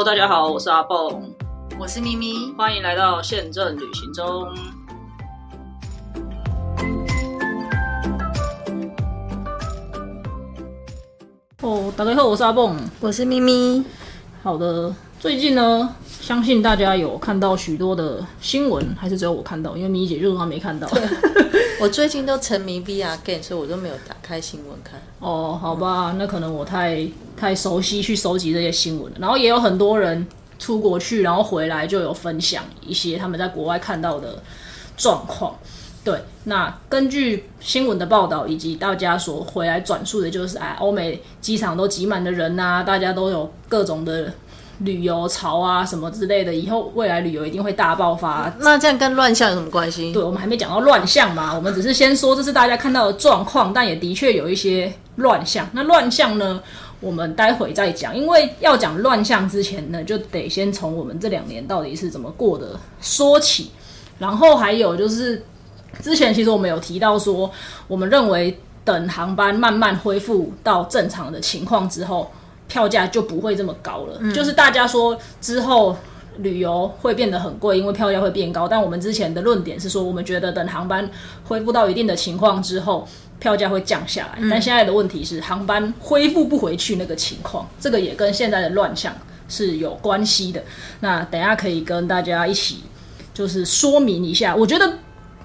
Hello，大家好，我是阿蹦，我是咪咪，欢迎来到宪政旅行中。哦，大家好，我是阿蹦，我是咪咪。好的，最近呢，相信大家有看到许多的新闻，还是只有我看到？因为米姐就是她没看到。我最近都沉迷 VR game，所以我都没有打开新闻看。哦，好吧，那可能我太太熟悉去收集这些新闻了。然后也有很多人出国去，然后回来就有分享一些他们在国外看到的状况。对，那根据新闻的报道以及大家所回来转述的，就是哎，欧美机场都挤满的人呐，大家都有各种的旅游潮啊什么之类的，以后未来旅游一定会大爆发。那这样跟乱象有什么关系？对，我们还没讲到乱象嘛，我们只是先说这是大家看到的状况，但也的确有一些乱象。那乱象呢，我们待会再讲，因为要讲乱象之前呢，就得先从我们这两年到底是怎么过的说起，然后还有就是。之前其实我们有提到说，我们认为等航班慢慢恢复到正常的情况之后，票价就不会这么高了。就是大家说之后旅游会变得很贵，因为票价会变高。但我们之前的论点是说，我们觉得等航班恢复到一定的情况之后，票价会降下来。但现在的问题是，航班恢复不回去那个情况，这个也跟现在的乱象是有关系的。那等下可以跟大家一起就是说明一下，我觉得。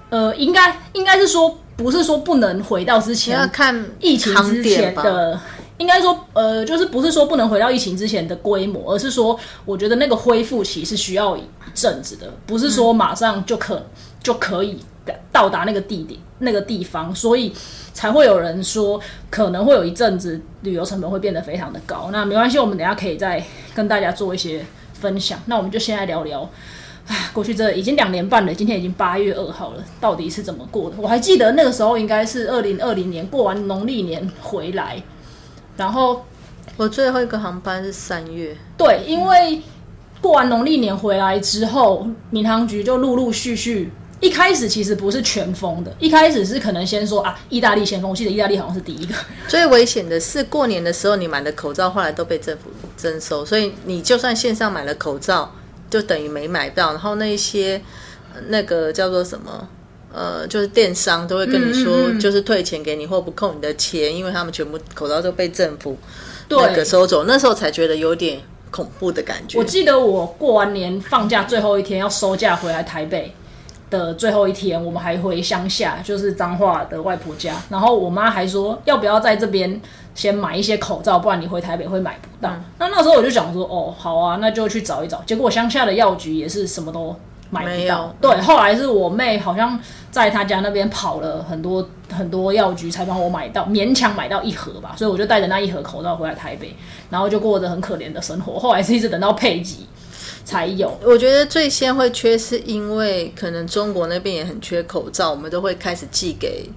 呃，应该应该是说，不是说不能回到之前要看疫情之前的，应该说，呃，就是不是说不能回到疫情之前的规模，而是说，我觉得那个恢复期是需要一阵子的，不是说马上就可就可以到达那个地点那个地方，所以才会有人说可能会有一阵子旅游成本会变得非常的高。那没关系，我们等下可以再跟大家做一些分享。那我们就先来聊聊。唉，过去这已经两年半了，今天已经八月二号了，到底是怎么过的？我还记得那个时候应该是二零二零年过完农历年回来，然后我最后一个航班是三月。对，因为过完农历年回来之后，民航局就陆陆续续，一开始其实不是全封的，一开始是可能先说啊，意大利先封，我记得意大利好像是第一个。最危险的是过年的时候你买的口罩后来都被政府征收，所以你就算线上买了口罩。就等于没买到，然后那些那个叫做什么，呃，就是电商都会跟你说，就是退钱给你或不扣你的钱，因为他们全部口罩都被政府那个收走，那时候才觉得有点恐怖的感觉。我记得我过完年放假最后一天要收假回来台北。的最后一天，我们还回乡下，就是彰化的外婆家。然后我妈还说，要不要在这边先买一些口罩，不然你回台北会买不到。那那时候我就想说，哦，好啊，那就去找一找。结果乡下的药局也是什么都买不到。对，后来是我妹好像在她家那边跑了很多很多药局，才帮我买到，勉强买到一盒吧。所以我就带着那一盒口罩回来台北，然后就过着很可怜的生活。后来是一直等到配给。才有，我觉得最先会缺，是因为可能中国那边也很缺口罩，我们都会开始寄给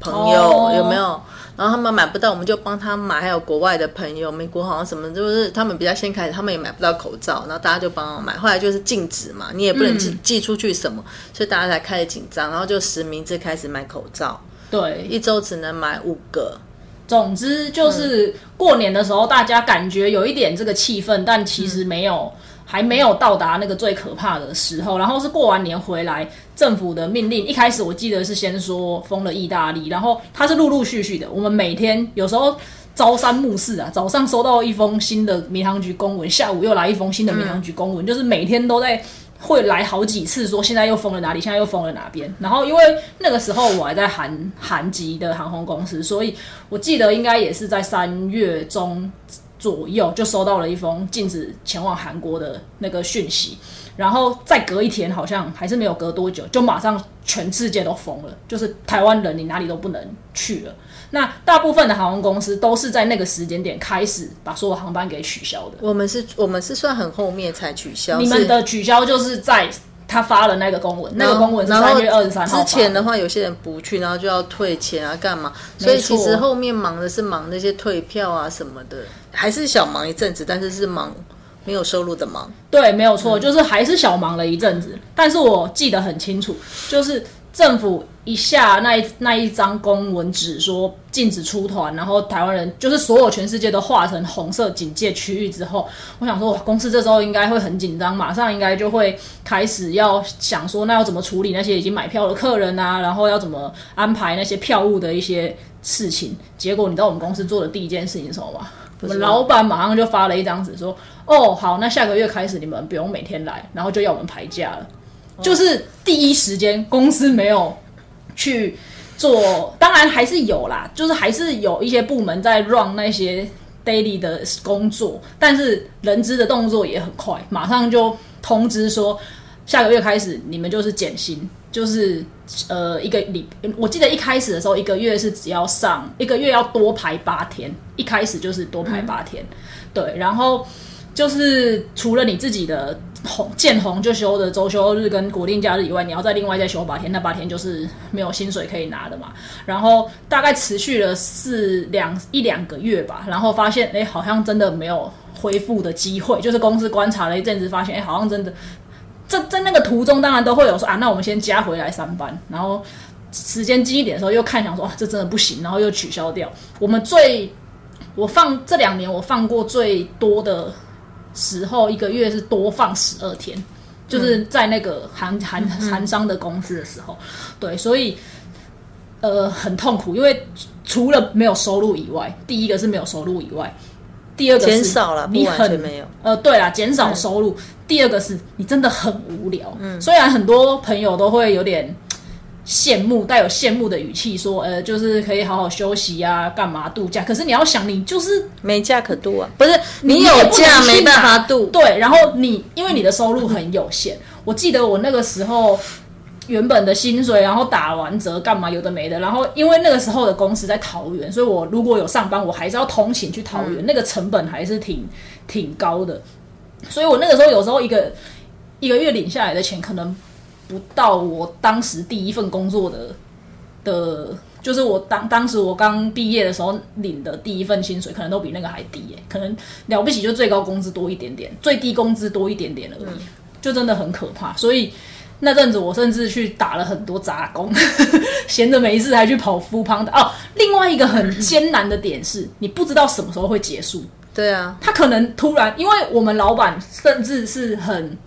朋友，有没有？然后他们买不到，我们就帮他买。还有国外的朋友，美国好像什么，就是他们比较先开始，他们也买不到口罩，然后大家就帮我买。后来就是禁止嘛，你也不能寄寄出去什么，所以大家才开始紧张，然后就实名制开始买口罩。对，一周只能买五个。总之就是过年的时候，大家感觉有一点这个气氛，但其实没有。还没有到达那个最可怕的时候，然后是过完年回来，政府的命令一开始我记得是先说封了意大利，然后它是陆陆续续的。我们每天有时候朝三暮四啊，早上收到一封新的民航局公文，下午又来一封新的民航局公文，就是每天都在会来好几次，说现在又封了哪里，现在又封了哪边。然后因为那个时候我还在韩韩籍的航空公司，所以我记得应该也是在三月中。左右就收到了一封禁止前往韩国的那个讯息，然后再隔一天，好像还是没有隔多久，就马上全世界都封了，就是台湾人你哪里都不能去了。那大部分的航空公司都是在那个时间点开始把所有航班给取消的。我们是，我们是算很后面才取消。你们的取消就是在。他发了那个公文，那个公文是三月二十三号。之前的话，有些人不去，然后就要退钱啊，干嘛？所以其实后面忙的是忙那些退票啊什么的，还是小忙一阵子，但是是忙没有收入的忙。对，没有错，就是还是小忙了一阵子。但是我记得很清楚，就是政府一下那一那一张公文纸说禁止出团，然后台湾人就是所有全世界都划成红色警戒区域之后，我想说，哇，公司这时候应该会很紧张，马上应该就会开始要想说，那要怎么处理那些已经买票的客人啊，然后要怎么安排那些票务的一些事情。结果你知道我们公司做的第一件事情是什么吗？我们老板马上就发了一张纸说，哦，好，那下个月开始你们不用每天来，然后就要我们排假了。就是第一时间公司没有去做，当然还是有啦，就是还是有一些部门在 run 那些 daily 的工作，但是人资的动作也很快，马上就通知说下个月开始你们就是减薪，就是呃一个礼，我记得一开始的时候一个月是只要上一个月要多排八天，一开始就是多排八天，对，然后就是除了你自己的。红见红就休的周休日跟国定假日以外，你要再另外再休八天，那八天就是没有薪水可以拿的嘛。然后大概持续了四两一两个月吧，然后发现哎，好像真的没有恢复的机会。就是公司观察了一阵子，发现哎，好像真的在在那个途中，当然都会有说啊，那我们先加回来三班，然后时间近一点的时候又看想说啊，这真的不行，然后又取消掉。我们最我放这两年我放过最多的。时候一个月是多放十二天，就是在那个韩韩韩商的公司的时候，对，所以呃很痛苦，因为除了没有收入以外，第一个是没有收入以外，第二个减少了，你很没有，呃，对啦，减少收入，第二个是你真的很无聊，嗯，虽然很多朋友都会有点。羡慕带有羡慕的语气说，呃，就是可以好好休息啊，干嘛度假？可是你要想，你就是没假可度啊，不是你有假没办法度。对，然后你因为你的收入很有限，我记得我那个时候原本的薪水，然后打完折干嘛有的没的，然后因为那个时候的公司在桃园，所以我如果有上班，我还是要通勤去桃园，那个成本还是挺挺高的，所以我那个时候有时候一个一个月领下来的钱可能。不到我当时第一份工作的的，就是我当当时我刚毕业的时候领的第一份薪水，可能都比那个还低耶，可能了不起就最高工资多一点点，最低工资多一点点而已，就真的很可怕。所以那阵子我甚至去打了很多杂工，闲着没事还去跑夫胖的。哦，另外一个很艰难的点是，你不知道什么时候会结束。对啊，他可能突然，因为我们老板甚至是很。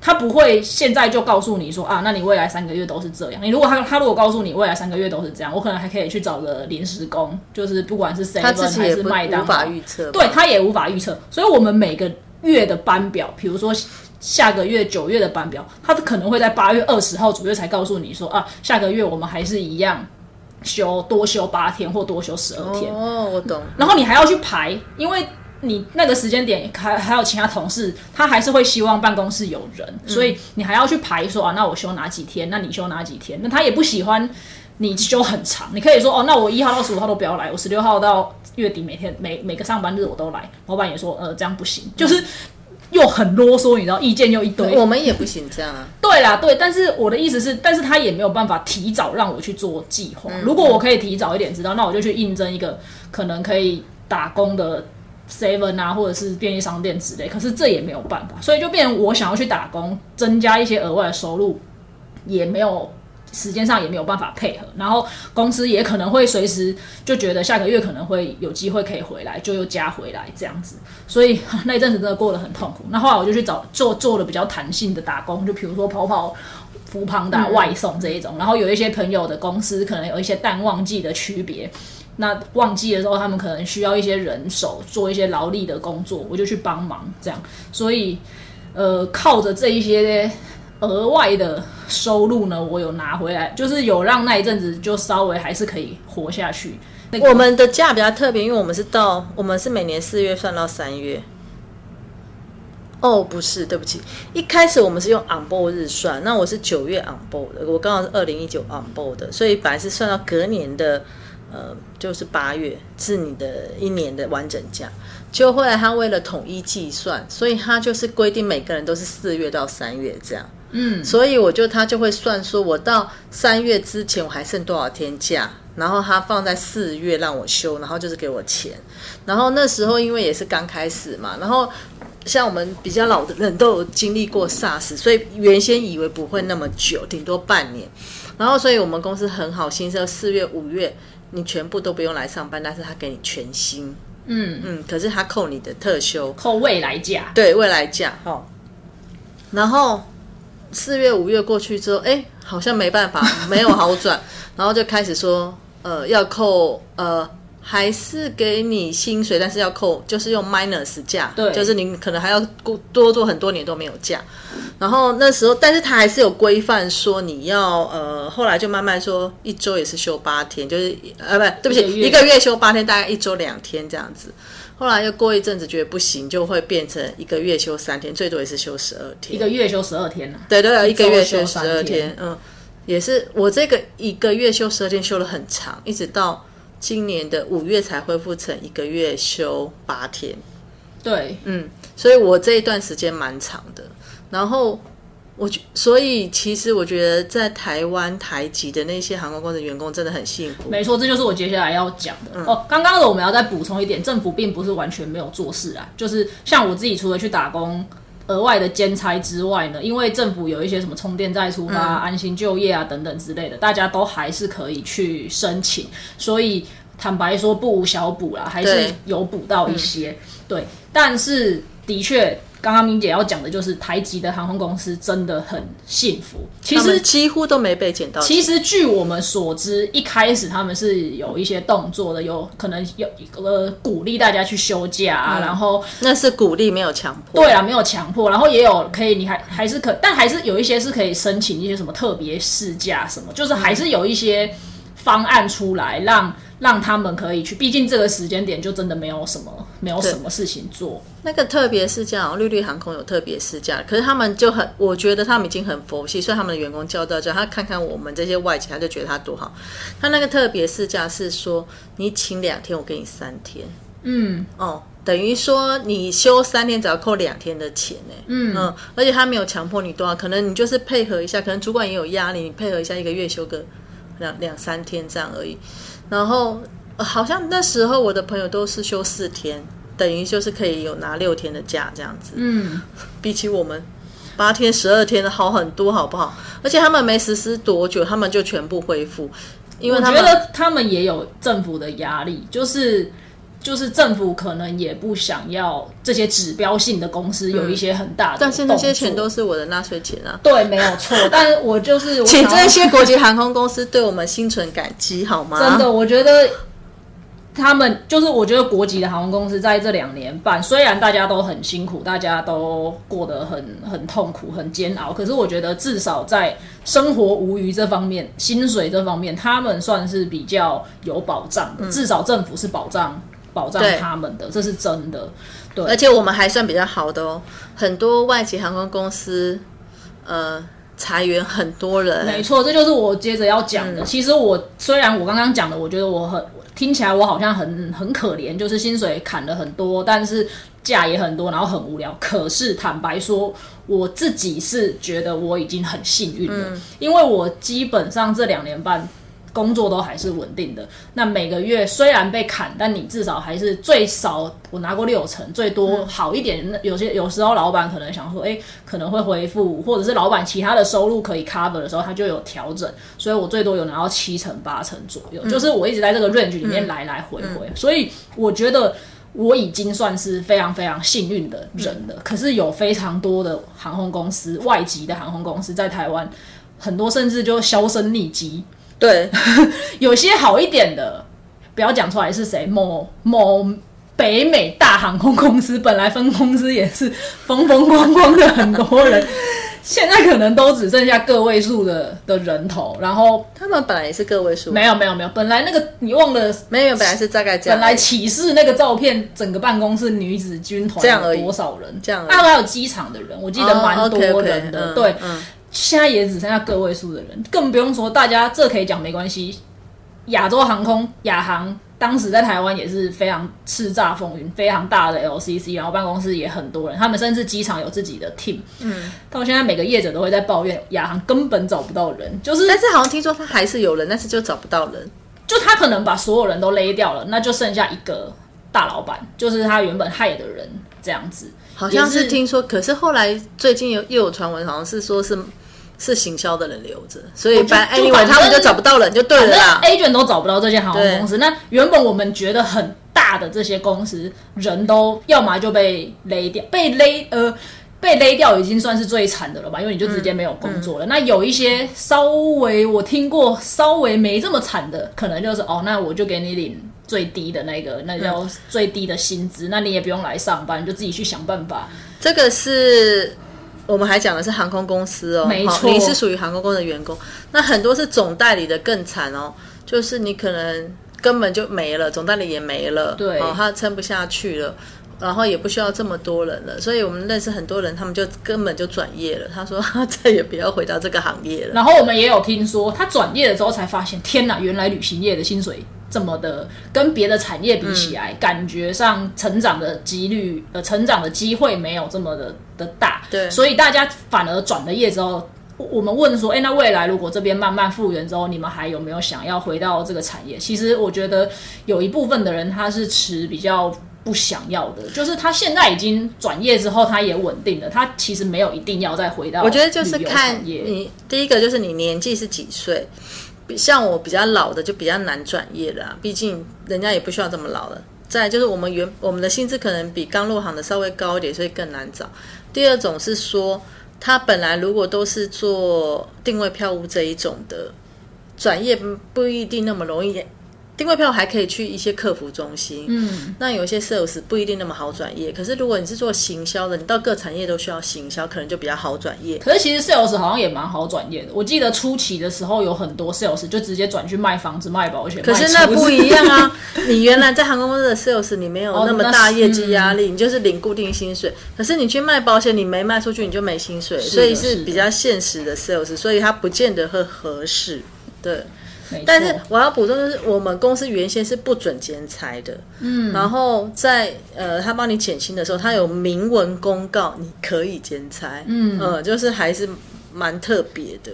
他不会现在就告诉你说啊，那你未来三个月都是这样。你如果他他如果告诉你未来三个月都是这样，我可能还可以去找个临时工，就是不管是谁还是麦当，无法预测，对他也无法预测。所以，我们每个月的班表，比如说下个月九月的班表，他可能会在八月二十号左右才告诉你说啊，下个月我们还是一样休多休八天或多休十二天。哦，我懂。然后你还要去排，因为。你那个时间点还还有其他同事，他还是会希望办公室有人，所以你还要去排说啊，那我休哪几天？那你休哪几天？那他也不喜欢你休很长，你可以说哦，那我一号到十五号都不要来，我十六号到月底每天每每个上班日我都来。老板也说呃这样不行，就是又很啰嗦，你知道意见又一堆。我们也不行这样啊。对啦，对，但是我的意思是，但是他也没有办法提早让我去做计划。如果我可以提早一点知道，那我就去应征一个可能可以打工的。Seven 啊，或者是便利商店之类，可是这也没有办法，所以就变成我想要去打工，增加一些额外的收入，也没有时间上也没有办法配合，然后公司也可能会随时就觉得下个月可能会有机会可以回来，就又加回来这样子，所以 那一阵子真的过得很痛苦。那后来我就去找做做的比较弹性的打工，就比如说跑跑福庞达外送这一种，然后有一些朋友的公司可能有一些淡旺季的区别。那旺季的时候，他们可能需要一些人手做一些劳力的工作，我就去帮忙这样。所以，呃，靠着这一些额外的收入呢，我有拿回来，就是有让那一阵子就稍微还是可以活下去。我们的假比较特别，因为我们是到我们是每年四月算到三月。哦，不是，对不起，一开始我们是用 on board 日算，那我是九月 on board 的，我刚好是二零一九 on board 的，所以本来是算到隔年的。呃，就是八月是你的一年的完整假，就后来他为了统一计算，所以他就是规定每个人都是四月到三月这样。嗯，所以我就他就会算说，我到三月之前我还剩多少天假，然后他放在四月让我休，然后就是给我钱。然后那时候因为也是刚开始嘛，然后像我们比较老的人都有经历过 SARS，所以原先以为不会那么久，顶多半年。然后所以我们公司很好，心，说四月、五月你全部都不用来上班，但是他给你全薪，嗯，嗯，可是他扣你的特休，扣未来假，对未来假，哦，然后四月、五月过去之后，哎，好像没办法，没有好转，然后就开始说，呃，要扣，呃。还是给你薪水，但是要扣，就是用 minus 价，对就是你可能还要多多做很多年都没有假。然后那时候，但是他还是有规范说你要呃，后来就慢慢说一周也是休八天，就是呃不对不起，一个月休八天，大概一周两天这样子。后来又过一阵子觉得不行，就会变成一个月休三天，最多也是休十二天。一个月休十二天呢、对对对，一个月休十二天，嗯，也是我这个一个月休十二天休了很长，一直到今年的五月才恢复成一个月休八天，对，嗯，所以我这一段时间蛮长的。然后我觉，所以其实我觉得在台湾台籍的那些航空公司员工真的很幸福，没错，这就是我接下来要讲的、哦。刚刚的我们要再补充一点，政府并不是完全没有做事啊，就是像我自己除了去打工。额外的兼差之外呢，因为政府有一些什么充电再出发、安心就业啊等等之类的，大家都还是可以去申请。所以坦白说，不无小补啦，还是有补到一些。对，但是的确，刚刚明姐要讲的就是台籍的航空公司真的很幸福。其实几乎都没被捡到。其实据我们所知，一开始他们是有一些动作的，有可能有呃鼓励大家去休假啊，然后那是鼓励，没有强迫。对啊，没有强迫，然后也有可以，你还还是可，但还是有一些是可以申请一些什么特别事假什么，就是还是有一些方案出来让让他们可以去，毕竟这个时间点就真的没有什么没有什么事情做。那个特别试驾，绿绿航空有特别试驾，可是他们就很，我觉得他们已经很佛系，所以他们的员工叫到叫，他看看我们这些外籍，他就觉得他多好。他那个特别试驾是说，你请两天，我给你三天，嗯，哦，等于说你休三天只要扣两天的钱呢，嗯嗯，而且他没有强迫你多少，可能你就是配合一下，可能主管也有压力，你配合一下，一个月休个两两三天这样而已。然后、呃好像那时候我的朋友都是休四天，等于就是可以有拿六天的假这样子。嗯，比起我们八天、十二天的好很多，好不好？而且他们没实施多久，他们就全部恢复，因为我他们觉得他们也有政府的压力，就是。就是政府可能也不想要这些指标性的公司有一些很大的、但是那些钱都是我的纳税钱啊。对，没有错。但是我就是我请这些国际航空公司对我们心存感激，好吗？真的，我觉得他们就是我觉得国籍的航空公司在这两年半，虽然大家都很辛苦，大家都过得很很痛苦、很煎熬，可是我觉得至少在生活无余这方面、薪水这方面，他们算是比较有保障的。至少政府是保障保障他们的，这是真的。对，而且我们还算比较好的哦，很多外籍航空公司，呃，裁员很多人，没错，这就是我接着要讲嗯的。其实我虽然我刚刚讲的，我觉得我很听起来我好像很很可怜，就是薪水砍了很多，但是假也很多，然后很无聊。可是坦白说，我自己是觉得我已经很幸运了，嗯因为我基本上这两年半。工作都还是稳定的，那每个月虽然被砍，但你至少还是最少我拿过六成，最多好一点。那有些有时候老板可能想说，哎、可能会恢复，或者是老板其他的收入可以 cover 的时候，他就有调整，所以我最多有拿到七成八成左右，就是我一直在这个 range 里面来来回回，所以我觉得。我已经算是非常非常幸运的人了，可是有非常多的航空公司，外籍的航空公司在台湾，很多甚至就销声匿迹，对，有些好一点的，不要讲出来是谁，某某北美大航空公司，本来分公司也是风风光光的很多人，现在可能都只剩下个位数的的人头，然后他们本来也是个位数，没有没有没有，本来那个你忘了。没有，本来是大概这样，本来启示那个照片，整个办公室女子军团这样而已有多少人？这样而已啊，还有机场的人，我记得蛮多人的。嗯对，嗯现在也只剩下个位数的人，更不用说大家这可以讲没关系。亚洲航空亚航当时在台湾也是非常叱咤风云，非常大的 LCC，然后办公室也很多人，他们甚至机场有自己的 team。嗯，到现在每个业者都会在抱怨亚航根本找不到人，就是但是好像听说他还是有人，但是就找不到人。就他可能把所有人都勒掉了，那就剩下一个大老板，就是他原本害的人这样子。好像是是听说，可是后来最近有又有传闻，好像是说是是行销的人留着，所以就反就 anyway 他们就找不到人就对了啦。agent 都找不到这些航空公司，那原本我们觉得很大的这些公司，人都要么就被勒掉，被勒呃。被勒掉已经算是最惨的了吧，因为你就直接没有工作了。那有一些稍微我听过稍微没这么惨的，可能就是哦，那我就给你领最低的那个，那叫最低的薪资，那你也不用来上班，你就自己去想办法。这个是我们还讲的是航空公司哦，没错你是属于航空公司的员工，那很多是总代理的更惨哦，就是你可能根本就没了，总代理也没了，对哦，他撑不下去了。然后也不需要这么多人了，所以我们认识很多人，他们就根本就转业了。他说他 再也不要回到这个行业了。然后我们也有听说，他转业了之后才发现，天哪，原来旅行业的薪水这么的，跟别的产业比起来，感觉上成长的几率，呃，成长的机会没有这么的的大。对所以大家反而转了业之后。我们问说，哎，那未来如果这边慢慢复原之后，你们还有没有想要回到这个产业？其实我觉得有一部分的人他是持比较不想要的，就是他现在已经转业之后，他也稳定了，他其实没有一定要再回到。我觉得就是看。你第一个就是你年纪是几岁，比像我比较老的就比较难转业了啊、毕竟人家也不需要这么老了。再就是我们原我们的薪资可能比刚入行的稍微高一点，所以更难找。第二种是说，他本来如果都是做定位票务这一种的，转业不一定那么容易。定位票还可以去一些客服中心，嗯，那有一些 sales 不一定那么好转业。可是如果你是做行销的，你到各产业都需要行销，可能就比较好转业。可是其实 sales 好像也蛮好转业的。我记得初期的时候有很多 sales 就直接转去卖房子、卖保险。可是那不一样啊！你原来在航空公司的 sales，你没有哦那么大业绩压力，你就是领固定薪水。可是你去卖保险，你没卖出去，你就没薪水，所以是比较现实的 sales，所以它不见得会合适。对，但是我要补充就是，我们公司原先是不准兼差的，嗯，然后在呃他帮你减薪的时候，他有明文公告你可以兼差，嗯。呃，就是还是蛮特别的。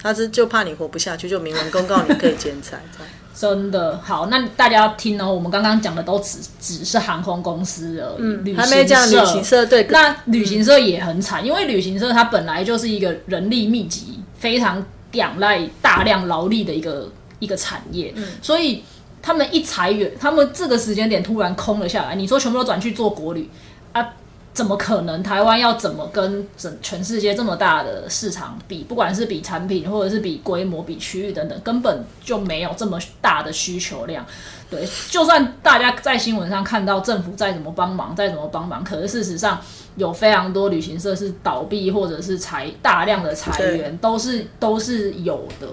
他是就怕你活不下去，就明文公告你可以兼差，真的。好，那大家要听哦。我们刚刚讲的都只只是航空公司而已，旅行还没讲旅行社对那旅行社也很惨，因为旅行社它本来就是一个人力密集、非常仰赖大量劳力的一个一个产业，所以他们一裁员，他们这个时间点突然空了下来，你说全部都转去做国旅啊？怎么可能？台湾要怎么跟整全世界这么大的市场比？不管是比产品，或者是比规模、比区域等等，根本就没有这么大的需求量。对，就算大家在新闻上看到政府再怎么帮忙，再怎么帮忙，可是事实上有非常多旅行社是倒闭，或者是裁大量的裁员，都是都是有的。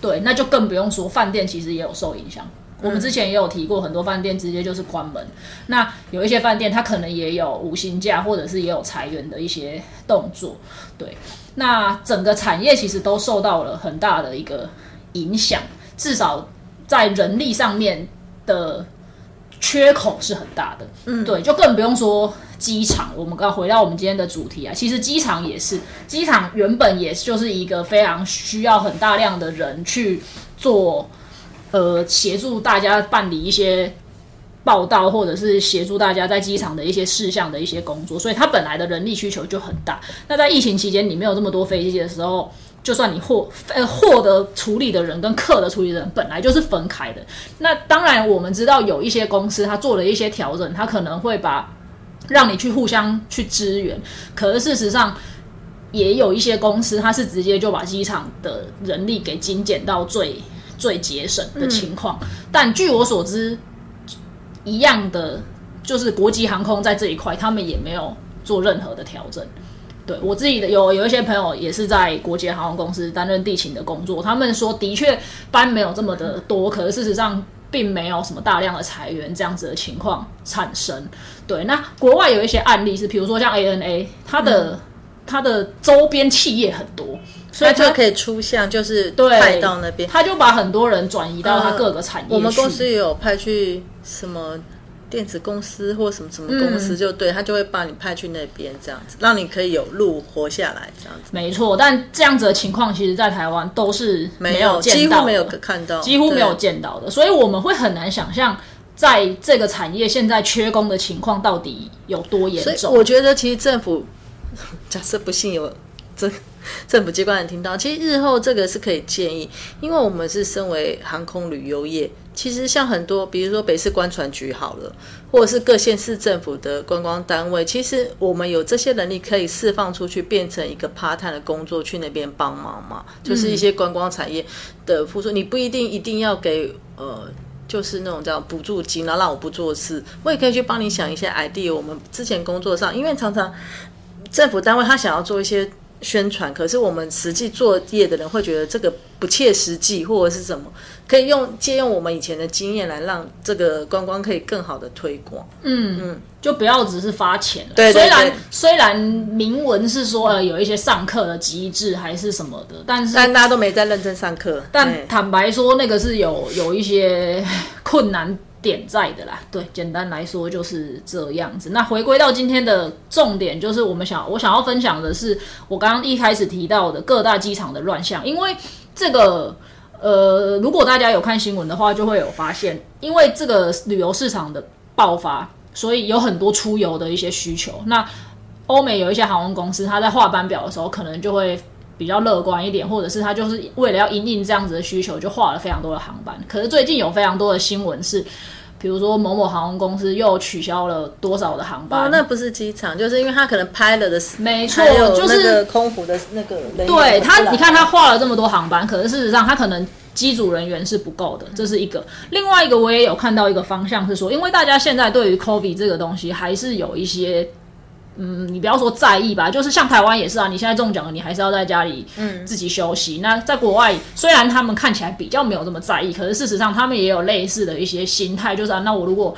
对，那就更不用说饭店，其实也有受影响。我们之前也有提过，很多饭店直接就是关门。那有一些饭店，它可能也有无薪假，或者是也有裁员的一些动作。对，那整个产业其实都受到了很大的一个影响，至少在人力上面的缺口是很大的。嗯，对，就更不用说机场。我们刚回到我们今天的主题啊，其实机场也是，机场原本也就是一个非常需要很大量的人去做。呃，协助大家办理一些报道，或者是协助大家在机场的一些事项的一些工作，所以它本来的人力需求就很大。那在疫情期间，你没有这么多飞机的时候，就算你货呃货的处理的人跟客的处理人本来就是分开的。那当然，我们知道有一些公司它做了一些调整，它可能会把让你去互相去支援，可是事实上。也有一些公司，它是直接就把机场的人力给精简到最最节省的情况，但据我所知，一样的就是国际航空在这一块，他们也没有做任何的调整。对我自己的有有一些朋友也是在国际航空公司担任地勤的工作，他们说的确班没有这么的多，可是事实上并没有什么大量的裁员这样子的情况产生。对，那国外有一些案例是，比如说像 ANA，它的、它的周边企业很多，所以它就可以出向，就是对派到那边。他就把很多人转移到他各个产业去、我们公司也有派去什么电子公司或什么什么公司，就对他就会把你派去那边，这样子让你可以有路活下来，这样子。没错，但这样子的情况，其实在台湾都是没有见到的几乎没有看到，几乎没有见到的，所以我们会很难想象，在这个产业现在缺工的情况到底有多严所以重。我觉得其实政府假设不幸有这 政府机关人听到，其实日后这个是可以建议，因为我们是身为航空旅游业，其实像很多，比如说北市观船局好了，或者是各县市政府的观光单位，其实我们有这些能力可以释放出去，变成一个 part time 的工作去那边帮忙嘛，就是一些观光产业的付出，你不一定一定要给呃。就是那种叫补助金，然后让我不做事，我也可以去帮你想一些 idea。我们之前工作上，因为常常政府单位他想要做一些宣传，可是我们实际作业的人会觉得这个不切实际，或者是什么，可以用借用我们以前的经验来让这个观光可以更好的推广。嗯嗯，就不要只是发钱了。对虽然虽然明文是说呃有一些上课的机制还是什么的，但是但大家都没在认真上课。但坦白说，那个是有有一些 困难点在的啦。对，简单来说就是这样子。那回归到今天的重点，就是我们想我想要分享的是，我刚刚一开始提到的各大机场的乱象，因为这个。呃，如果大家有看新闻的话，就会有发现，因为这个旅游市场的爆发，所以有很多出游的一些需求。那欧美有一些航空公司，它在画班表的时候，可能就会比较乐观一点，或者是他就是为了要因应这样子的需求，就画了非常多的航班。可是最近有非常多的新闻是，比如说某某航空公司又取消了多少的航班，哦，那不是机场，就是因为他可能拍了的是，没错就是空服的那个对他，你看他画了这么多航班，可是事实上他可能机组人员是不够的，这是一个。另外一个我也有看到一个方向是说，因为大家现在对于 COVID 这个东西还是有一些。嗯，你不要说在意吧，就是像台湾也是啊，你现在中奖了，你还是要在家里嗯自己休息。那在国外，虽然他们看起来比较没有这么在意，可是事实上他们也有类似的一些心态，就是啊，那我如果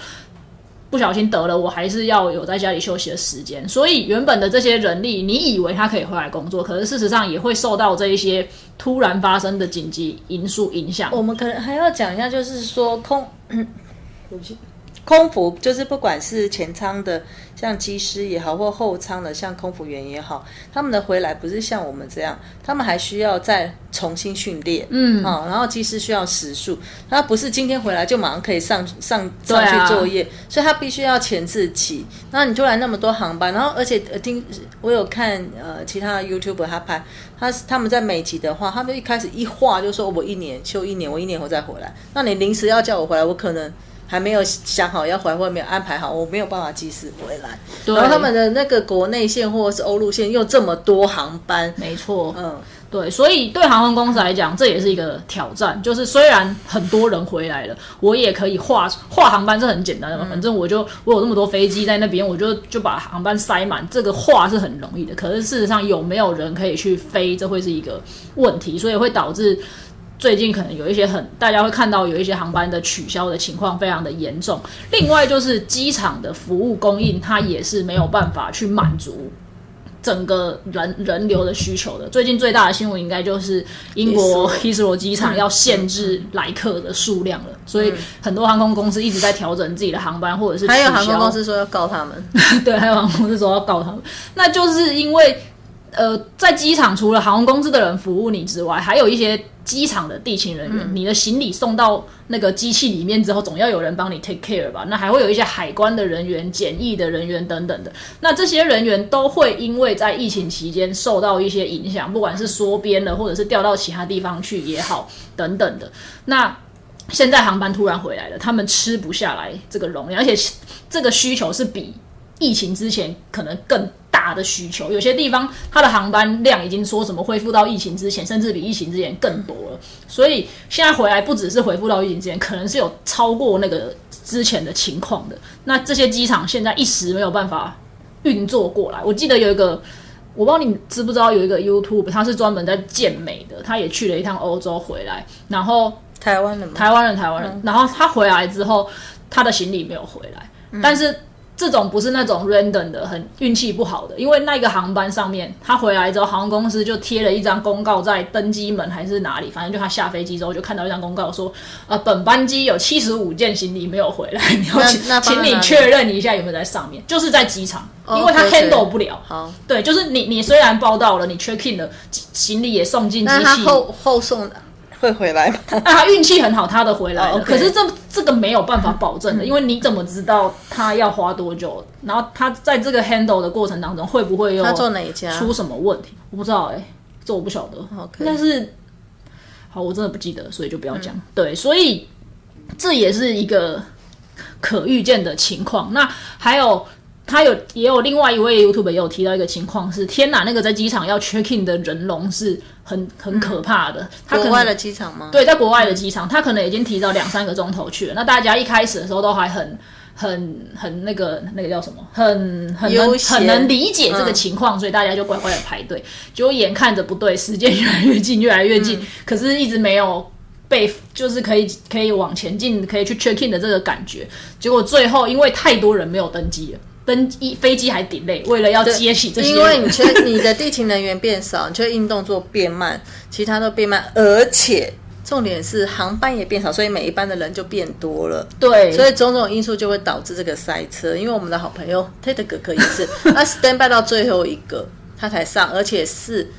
不小心得了，我还是要有在家里休息的时间。所以原本的这些人力，你以为他可以回来工作，可是事实上也会受到这一些突然发生的紧急因素影响。我们可能还要讲一下，就是说空，对不起，空服就是不管是前舱的，像机师也好，或后舱的像空服员也好，他们的回来不是像我们这样，他们还需要再重新训练，嗯，啊、然后机师需要时数，他不是今天回来就马上可以上上上去作业，所以他必须要前置期。然后你突然那么多航班，然后而且呃听我有看呃其他的 YouTuber 他拍，他他们在美籍的话，他们一开始一画就说我一年休一年，我一年后再回来。那你临时要叫我回来，我可能还没有想好要回来，或没有安排好，我没有办法及时回来。对然后他们的那个国内线或者是欧陆线又这么多航班，没错，嗯，对，所以对航空公司来讲，这也是一个挑战。就是虽然很多人回来了，我也可以画画航班，是很简单的嘛。反正我就我有那么多飞机在那边，我就就把航班塞满，这个画是很容易的。可是事实上有没有人可以去飞，这会是一个问题，所以会导致。最近可能有一些很，大家会看到有一些航班的取消的情况非常的严重。另外就是机场的服务供应，它也是没有办法去满足整个人人流的需求的。最近最大的新闻应该就是英国 Heathrow 机场要限制来客的数量了，所以很多航空公司一直在调整自己的航班，或者是还有航空公司说要告他们，对，还有航空公司说要告他们，那就是因为呃，在机场除了航空公司的人服务你之外，还有一些机场的地勤人员，你的行李送到那个机器里面之后，总要有人帮你 take care 吧？那还会有一些海关的人员、检疫的人员等等的。那这些人员都会因为在疫情期间受到一些影响，不管是缩编了，或者是调到其他地方去也好，等等的。那现在航班突然回来了，他们吃不下来这个容量，而且这个需求是比疫情之前可能更大的需求。有些地方它的航班量已经说什么恢复到疫情之前，甚至比疫情之前更多了。所以现在回来不只是恢复到疫情之前，可能是有超过那个之前的情况的。那这些机场现在一时没有办法运作过来。我记得有一个。我不知道你知不知道有一个 YouTube，他是专门在健美的，他也去了一趟欧洲回来，然后台湾的吗？台湾人，台湾人。然后他回来之后，他的行李没有回来，但是这种不是那种 random 的，很运气不好的，因为那个航班上面，他回来之后，航空公司就贴了一张公告在登机门还是哪里，反正就他下飞机之后就看到一张公告说，呃，本班机有七十五件行李没有回来，你要请请你确认一下有没有在上面，就是在机场，因为他 handle 不了。好，对，就是你你虽然报到了，你 check in 了，行李也送进机那他器，后后送会回来吗？啊，运气很好，他的回来可是这这个没有办法保证的，因为你怎么知道他要花多久？然后他在这个 handle 的过程当中，会不会又他做哪一家？出什么问题？我不知道哎、这我不晓得。该是好，我真的不记得，所以就不要讲。对，所以这也是一个可预见的情况。那还有。他有也有另外一位 YouTube 也有提到一个情况是，天哪，那个在机场要 check in 的人龙是很很可怕的。他国外的机场吗？对，在国外的机场，他可能已经提早两三个钟头去了。那大家一开始的时候都还很、很、很那个那个叫什么，很很能悠闲很能理解这个情况，所以大家就乖乖的排队。结果眼看着不对，时间越来越近，越来越近，可是一直没有。被就是可以可以往前进，可以去 check in 的这个感觉，结果最后因为太多人没有登机了，登机飞机还 delay，为了要接起这些，因为你缺你的地勤人员变少，你缺运动做变慢，其他都变慢，而且重点是航班也变少，所以每一班的人就变多了。对，所以种种因素就会导致这个塞车。因为我们的好朋友 Ted 哥哥也是，他 stand by 到最后一个他才上，而且是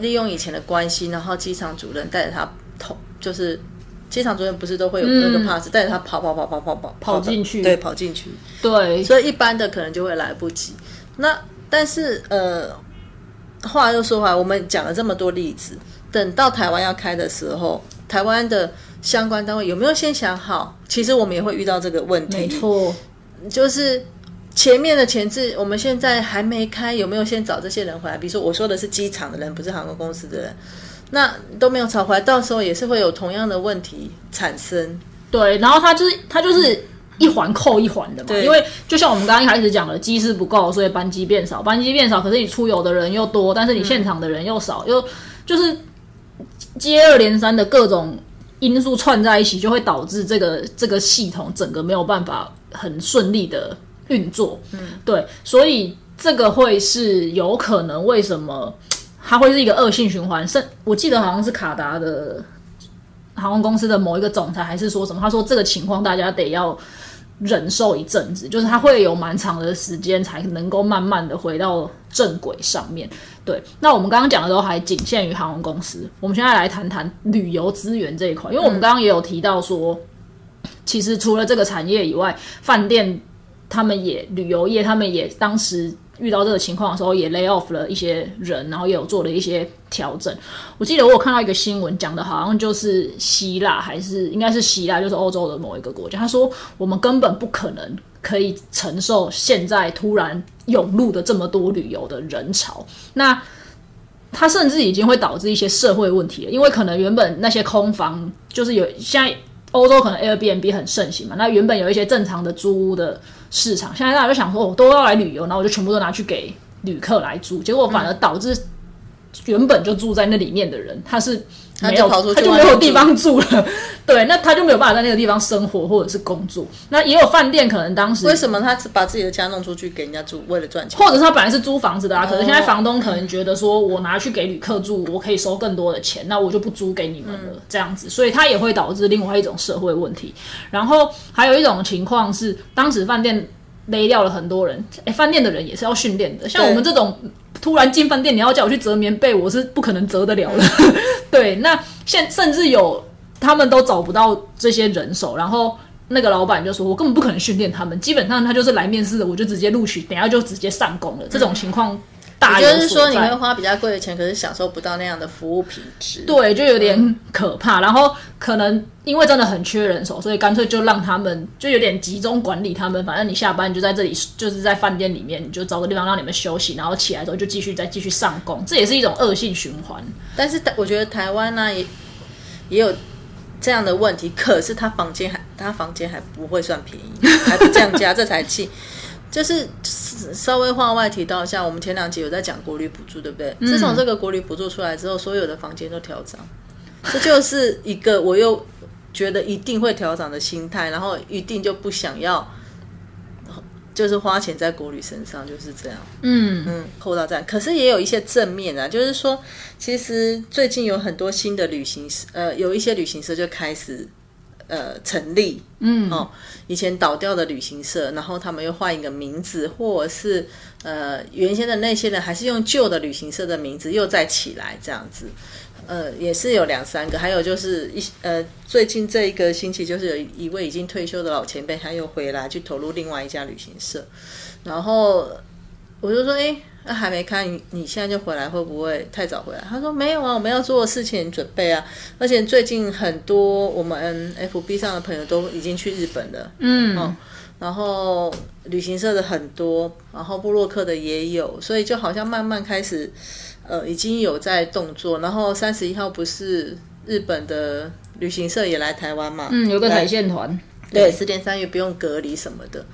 利用以前的关系，然后机场主任带着他同，就是机场主任不是都会有那个 pass，带着他跑跑跑跑跑跑嗯跑进去对，跑进去。对，所以一般的可能就会来不及。那但是呃，话又说回来，我们讲了这么多例子，等到台湾要开的时候，台湾的相关单位有没有先想好？其实我们也会遇到这个问题，没错，就是前面的前置，我们现在还没开，有没有先找这些人回来？比如说我说的是机场的人，不是航空公司的人，那都没有炒回来，到时候也是会有同样的问题产生。对，然后它就是它就是一环扣一环的嘛，对因为就像我们刚刚一开始讲的，机师不够，所以班机变少，班机变少，可是你出游的人又多，但是你现场的人又少，又就是接二连三的各种因素串在一起，就会导致这个这个系统整个没有办法很顺利的运作。嗯，对，所以这个会是有可能为什么它会是一个恶性循环？甚我记得好像是卡达的航空公司的某一个总裁还是说什么？他说这个情况大家得要忍受一阵子，就是他会有蛮长的时间才能够慢慢的回到正轨上面。对，那我们刚刚讲的都还仅限于航空公司，我们现在来谈谈旅游资源这一块，因为我们刚刚也有提到说，其实除了这个产业以外，饭店他们也旅游业，他们也当时遇到这个情况的时候，也 lay off 了一些人，然后也有做了一些调整。我记得我有看到一个新闻，讲的好像就是希腊，还是应该是希腊，就是欧洲的某一个国家。他说我们根本不可能可以承受现在突然涌入的这么多旅游的人潮。那它甚至已经会导致一些社会问题了，因为可能原本那些空房就是有现在欧洲可能 Airbnb 很盛行嘛，那原本有一些正常的租屋的市场，现在大家就想说，我都要来旅游，然后我就全部都拿去给旅客来住，结果反而导致原本就住在那里面的人，他是没有他就没有地方住了，对，那他就没有办法在那个地方生活或者是工作。那也有饭店可能当时为什么他把自己的家弄出去给人家住，为了赚钱？或者是他本来是租房子的啊，可是现在房东可能觉得说，我拿去给旅客住，我可以收更多的钱，那我就不租给你们了，这样子，所以他也会导致另外一种社会问题。然后还有一种情况是，当时饭店勒掉了很多人，哎，饭店的人也是要训练的，像我们这种。突然进饭店，你要叫我去折棉被，我是不可能折得了的。对，那现甚至有他们都找不到这些人手，然后那个老板就说：“我根本不可能训练他们，基本上他就是来面试的，我就直接录取，等下就直接上工了。”这种情况大有就是说你会花比较贵的钱，可是享受不到那样的服务品质。对，就有点可怕。然后可能因为真的很缺人手，所以干脆就让他们就有点集中管理他们。反正你下班你就在这里，就是在饭店里面，你就找个地方让你们休息，然后起来之后就继续再继续上工，这也是一种恶性循环。但是我觉得台湾呢、也也有这样的问题，可是他房间还他房间还不会算便宜，还不降价，这才气。就是稍微话外提到一下，我们前两集有在讲国旅补助，对不对？自从这个国旅补助出来之后，所有的房间都调涨，这就是一个我又觉得一定会调涨的心态，然后一定就不想要。就是花钱在国旅身上，就是这样。嗯嗯，扣到站。可是也有一些正面啊，就是说，其实最近有很多新的旅行社，呃，有一些旅行社就开始呃成立。嗯，哦，以前倒掉的旅行社，然后他们又换一个名字，或者是呃原先的那些人还是用旧的旅行社的名字又再起来这样子。呃，也是有两三个，还有就是一呃，最近这一个星期，就是有一位已经退休的老前辈，他又回来去投入另外一家旅行社，然后我就说，哎，那还没开，你你现在就回来，会不会太早回来？他说没有啊，我们要做的事情准备啊，而且最近很多我们 FB 上的朋友都已经去日本了，嗯，然后旅行社的很多，然后布洛克的也有，所以就好像慢慢开始。呃，已经有在动作，然后三十一号不是日本的旅行社也来台湾嘛？嗯，有个海线团，对，十点三也不用隔离什么的，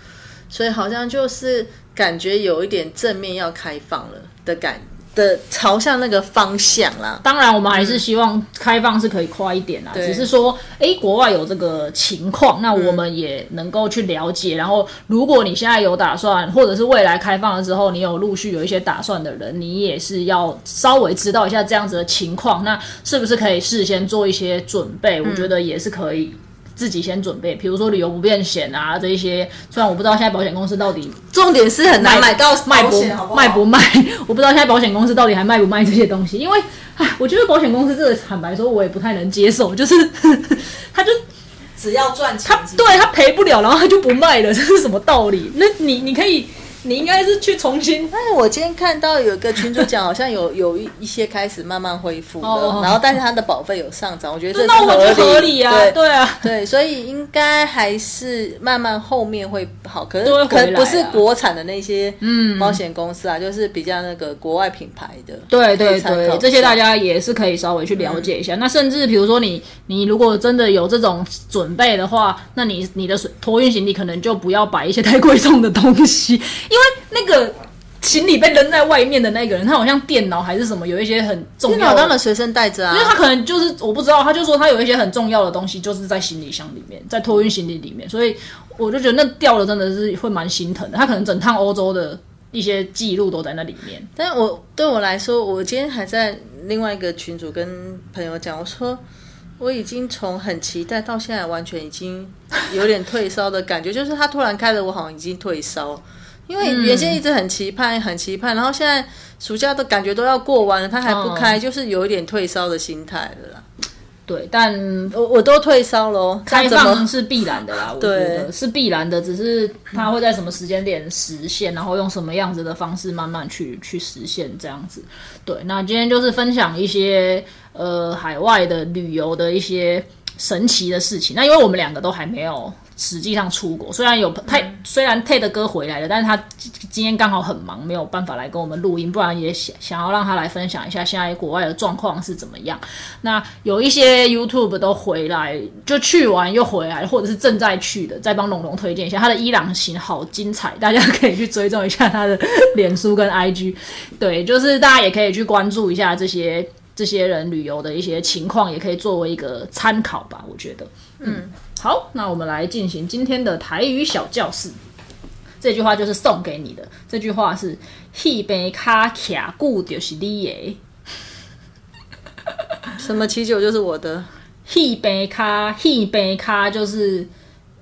所以好像就是感觉有一点正面要开放了的感。的朝向那个方向啦，当然我们还是希望开放是可以快一点啦。只是说，哎，国外有这个情况，那我们也能够去了解。然后，如果你现在有打算，或者是未来开放了之后，你有陆续有一些打算的人，你也是要稍微知道一下这样子的情况，那是不是可以事先做一些准备？我觉得也是可以。自己先准备，比如说旅游不便险啊，这一些。虽然我不知道现在保险公司到底，重点是很难买到卖不卖不卖，我不知道现在保险公司到底还卖不卖这些东西。因为，唉，我觉得保险公司这个坦白说，我也不太能接受，就是 他就只要赚钱，他对他赔不了，然后他就不卖了，这是什么道理？那你你可以。你应该是去重新。但是我今天看到有个群主讲，好像有 有一一些开始慢慢恢复了，然后但是它的保费有上涨，我觉得这是合理啊，对对啊，对，所以应该还是慢慢后面会好，可是可能不是国产的那些嗯保险公司啊，就是比较那个国外品牌的，对对对，这些大家也是可以稍微去了解一下。那甚至比如说你你如果真的有这种准备的话，那你你的托运行李可能就不要摆一些太贵重的东西。因为那个行李被扔在外面的那个人，他好像电脑还是什么，有一些很重要。电脑当然随身带着啊，因为他可能就是我不知道，他就说他有一些很重要的东西就是在行李箱里面，在托运行李里面，所以我就觉得那掉了真的是会蛮心疼的。他可能整趟欧洲的一些记录都在那里面。但是我对我来说，我今天还在另外一个群组跟朋友讲，我说我已经从很期待到现在完全已经有点退烧的感觉，就是他突然开了，我好像已经退烧。因为原先一直很期盼，很期盼，然后现在暑假都感觉都要过完了，他还不开，就是有一点退烧的心态了啦。对，但我我都退烧了，开放是必然的啦，我觉得是必然的，只是它会在什么时间点实现，然后用什么样子的方式慢慢去去实现这样子。对，那今天就是分享一些呃海外的旅游的一些神奇的事情。那因为我们两个都还没有。实际上出国，虽然有泰，虽然泰的哥回来了，但是他今天刚好很忙，没有办法来跟我们录音，不然也想想要让他来分享一下现在国外的状况是怎么样。那有一些 YouTube 都回来，就去完又回来，或者是正在去的，再帮龙龙推荐一下他的伊朗行，好精彩，大家可以去追踪一下他的脸书跟 IG。对，就是大家也可以去关注一下这些这些人旅游的一些情况，也可以作为一个参考吧，我觉得，嗯。好，那我们来进行今天的台语小教室。这句话就是送给你的。这句话是“一杯卡卡固就是你的”。什么啤酒就是我的？一杯卡一杯卡就是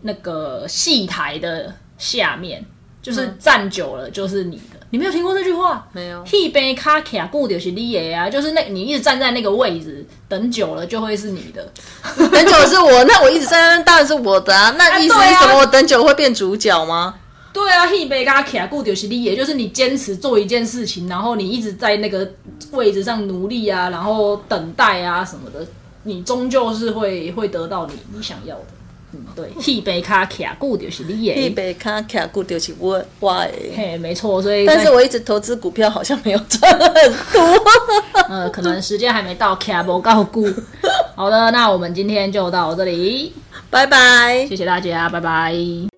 那个戏台的下面，就是站久了就是你的。你没有听过这句话？没有。一杯卡卡固就是你的啊，就是那你一直站在那个位置。等久了就会是你的，等久了是我，那我一直在那当然是我的啊。那意思是什么？我等久会变主角吗？对啊，一杯咖卡固就是你，也就是你坚持做一件事情，然后你一直在那个位置上努力啊，然后等待啊什么的，你终究是会会得到你你想要的。嗯，对，戏杯卡卡固就是你的，戏杯卡卡固就是我我的。嘿，没错，所以但是我一直投资股票，好像没有赚很多。呃，可能时间还没到，卡不够固。好的，那我们今天就到这里，拜拜，谢谢大家，拜拜。